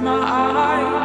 made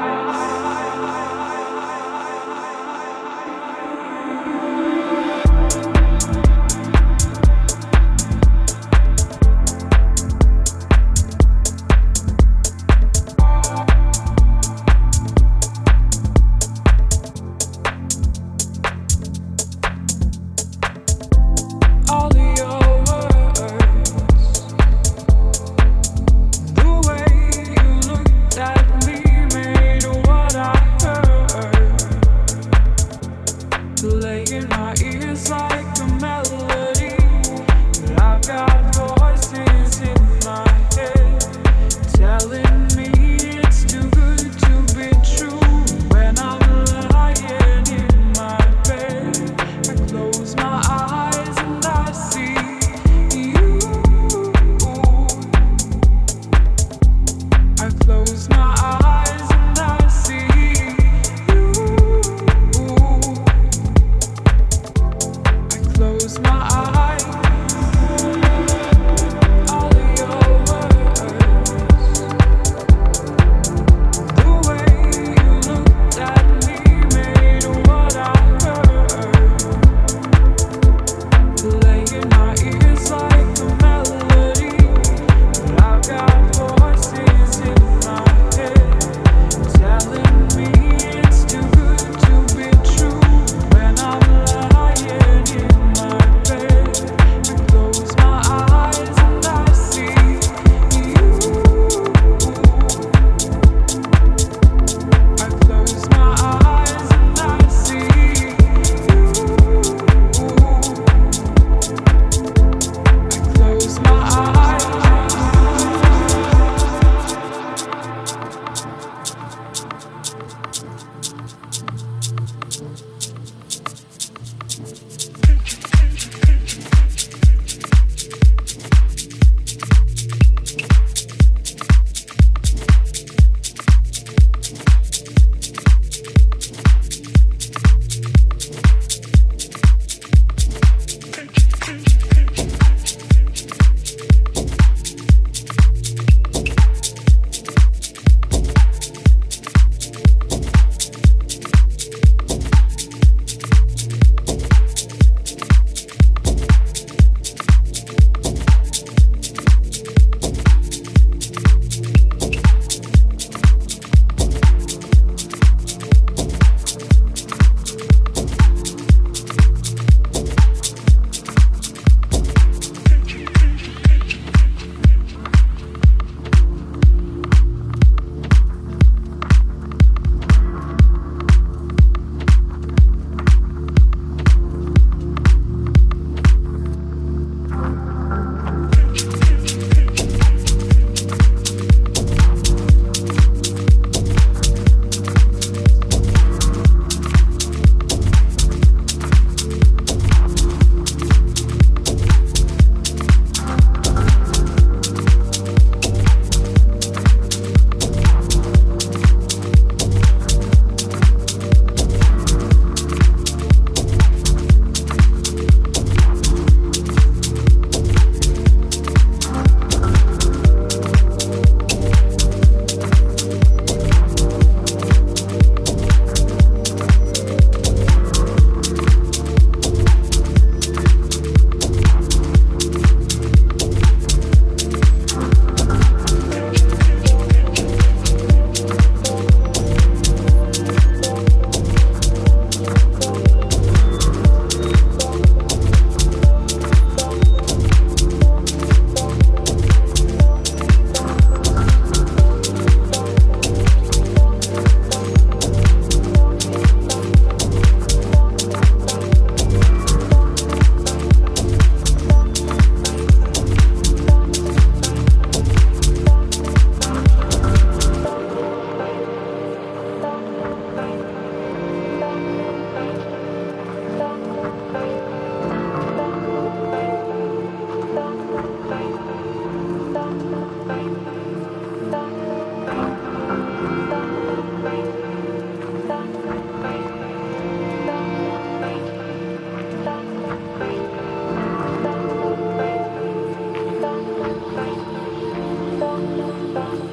Bye.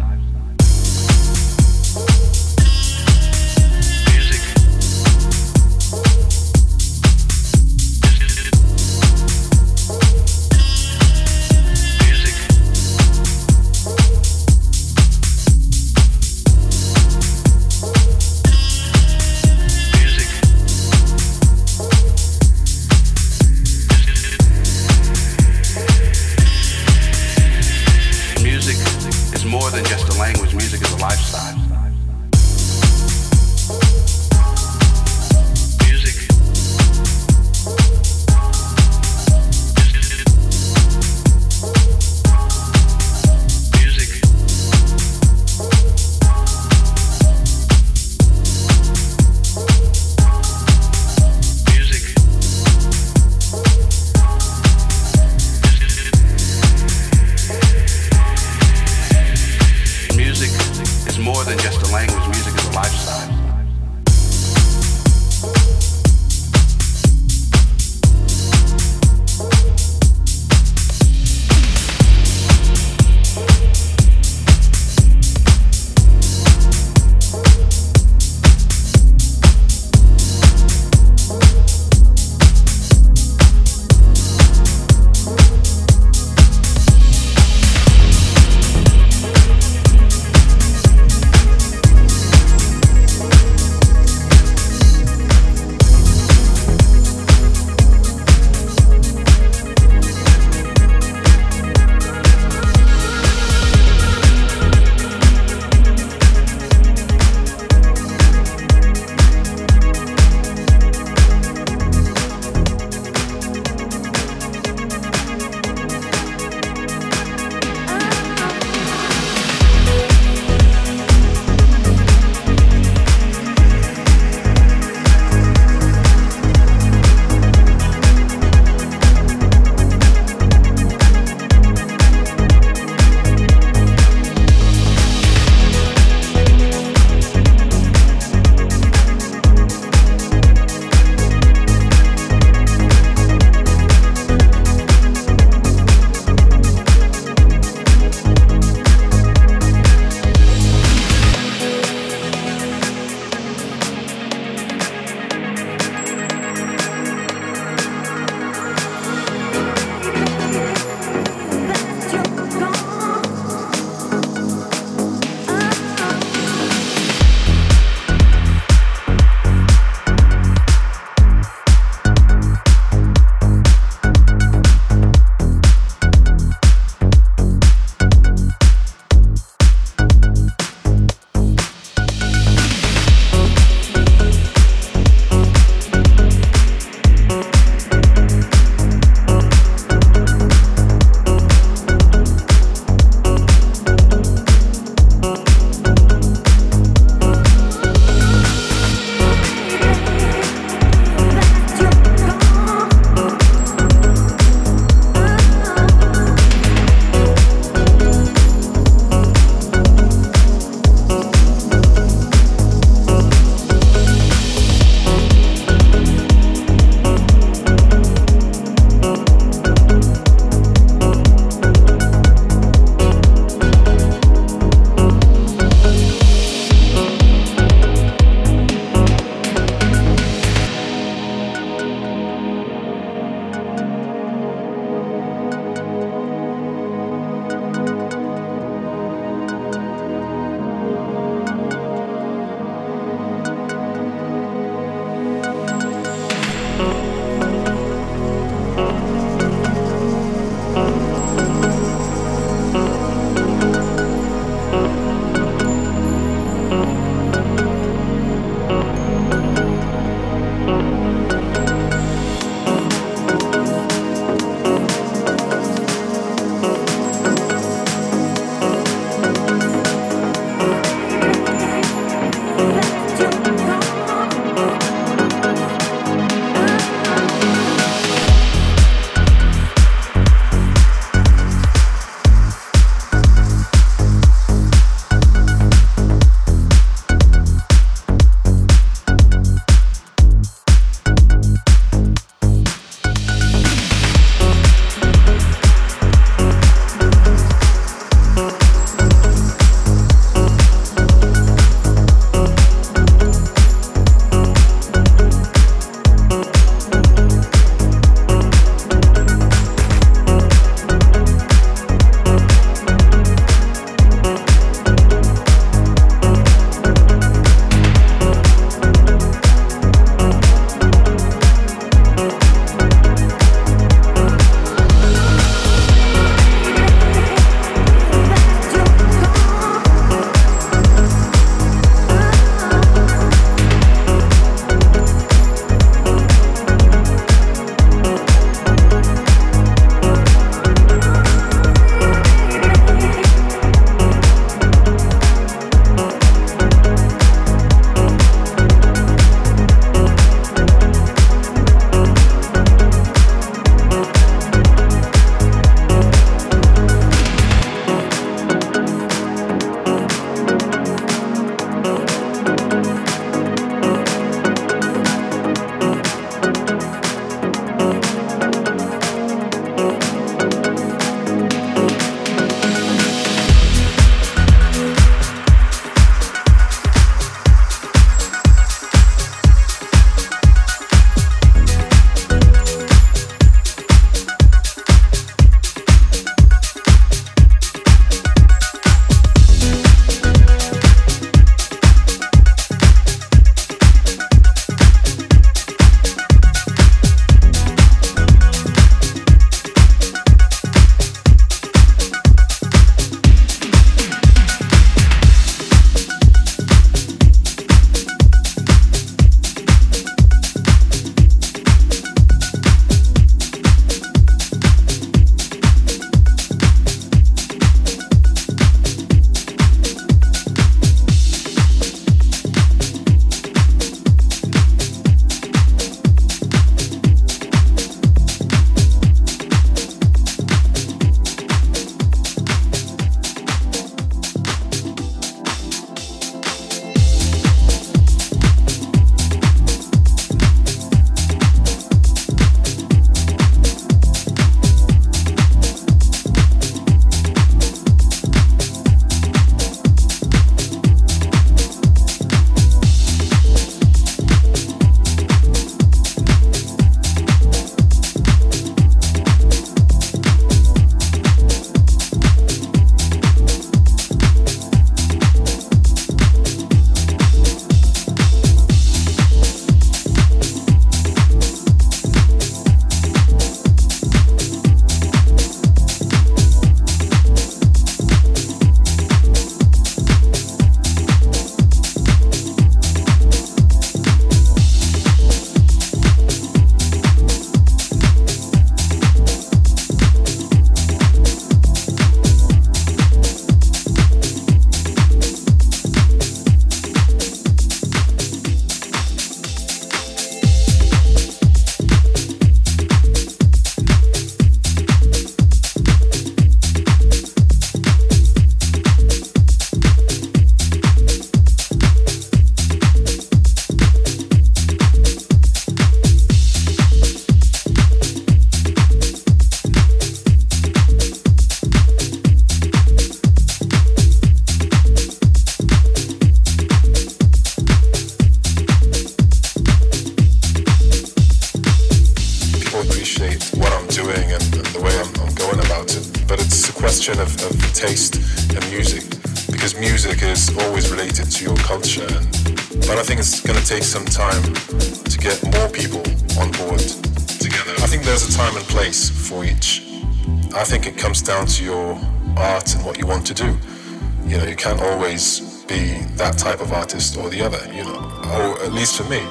to me.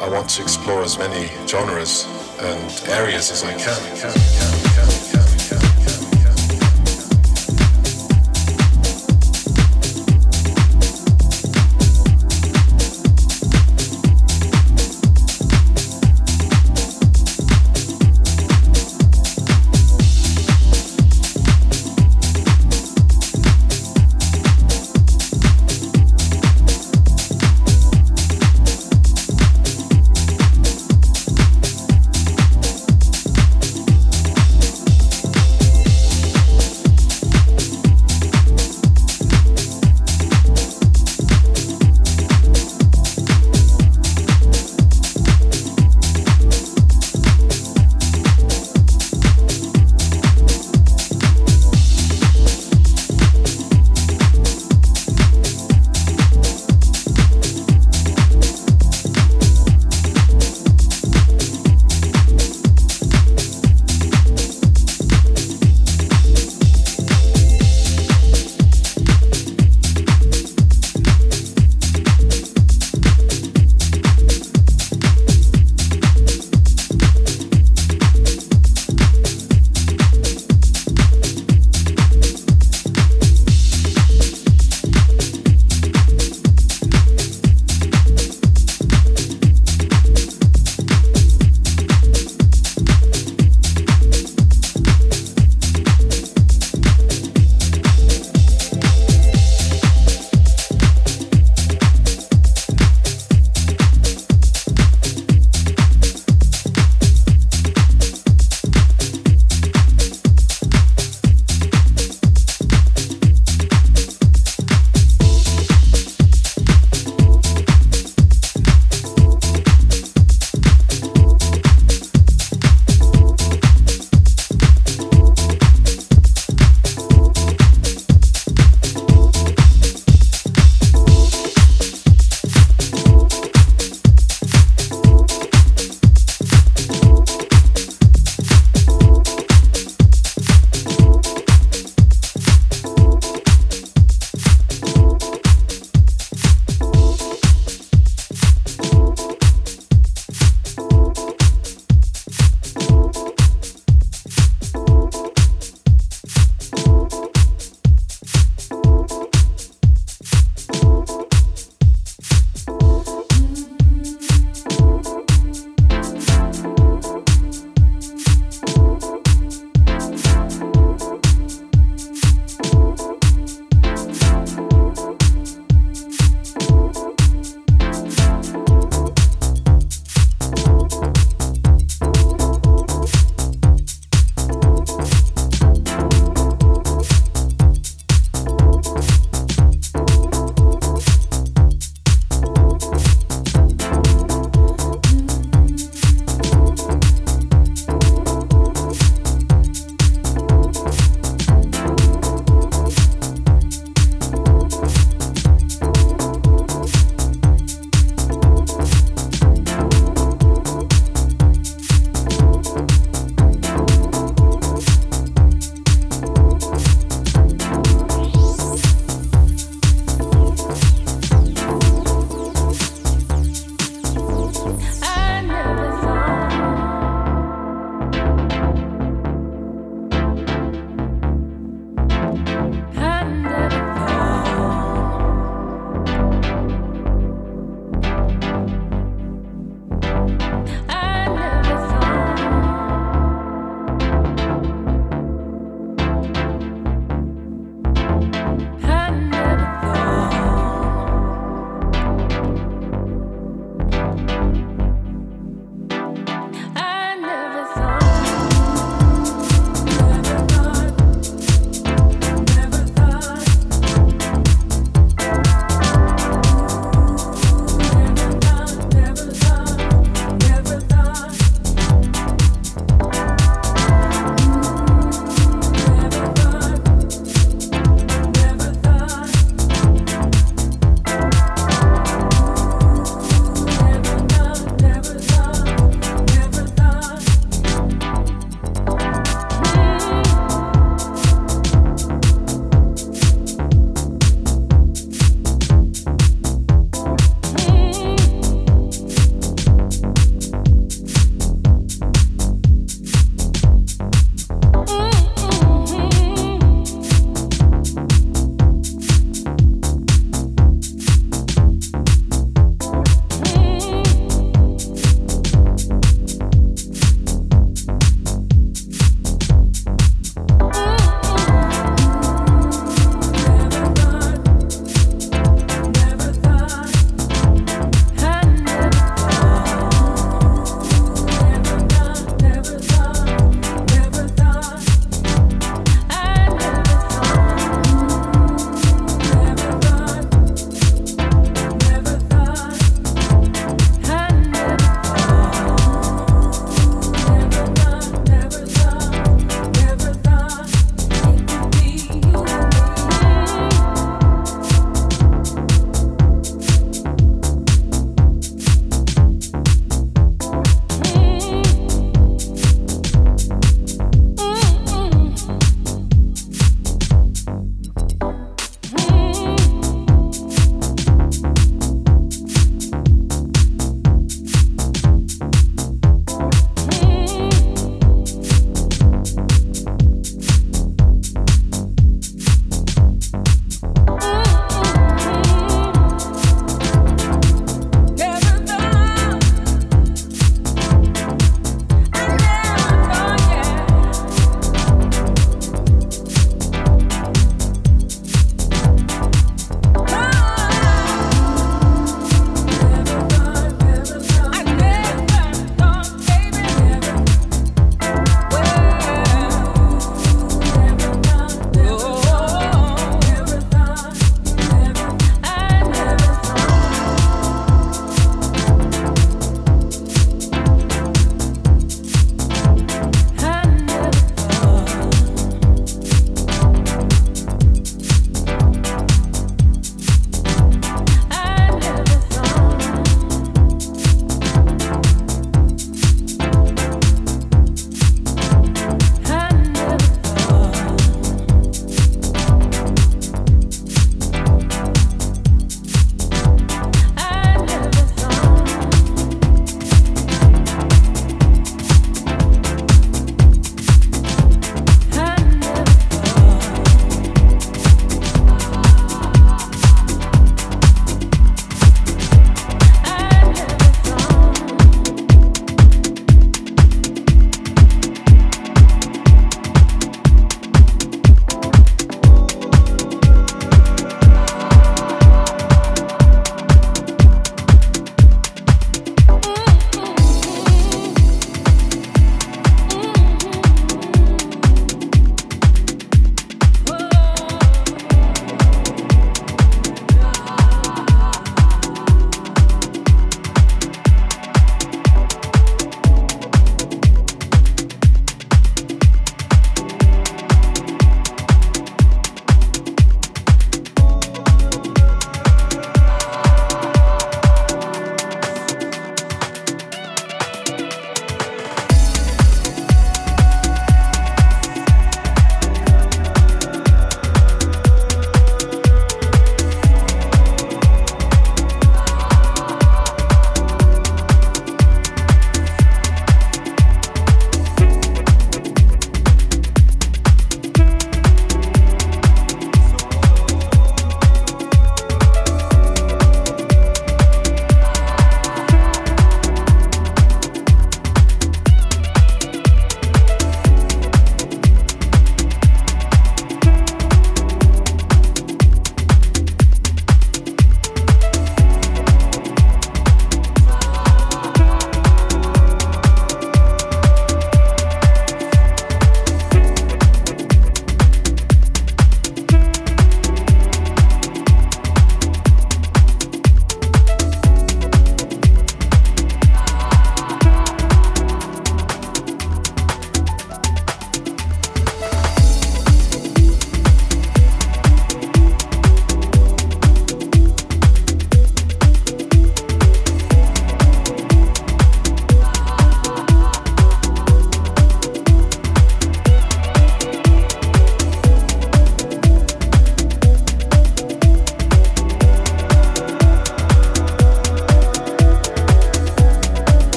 I want to explore as many genres and areas as I can. can, can.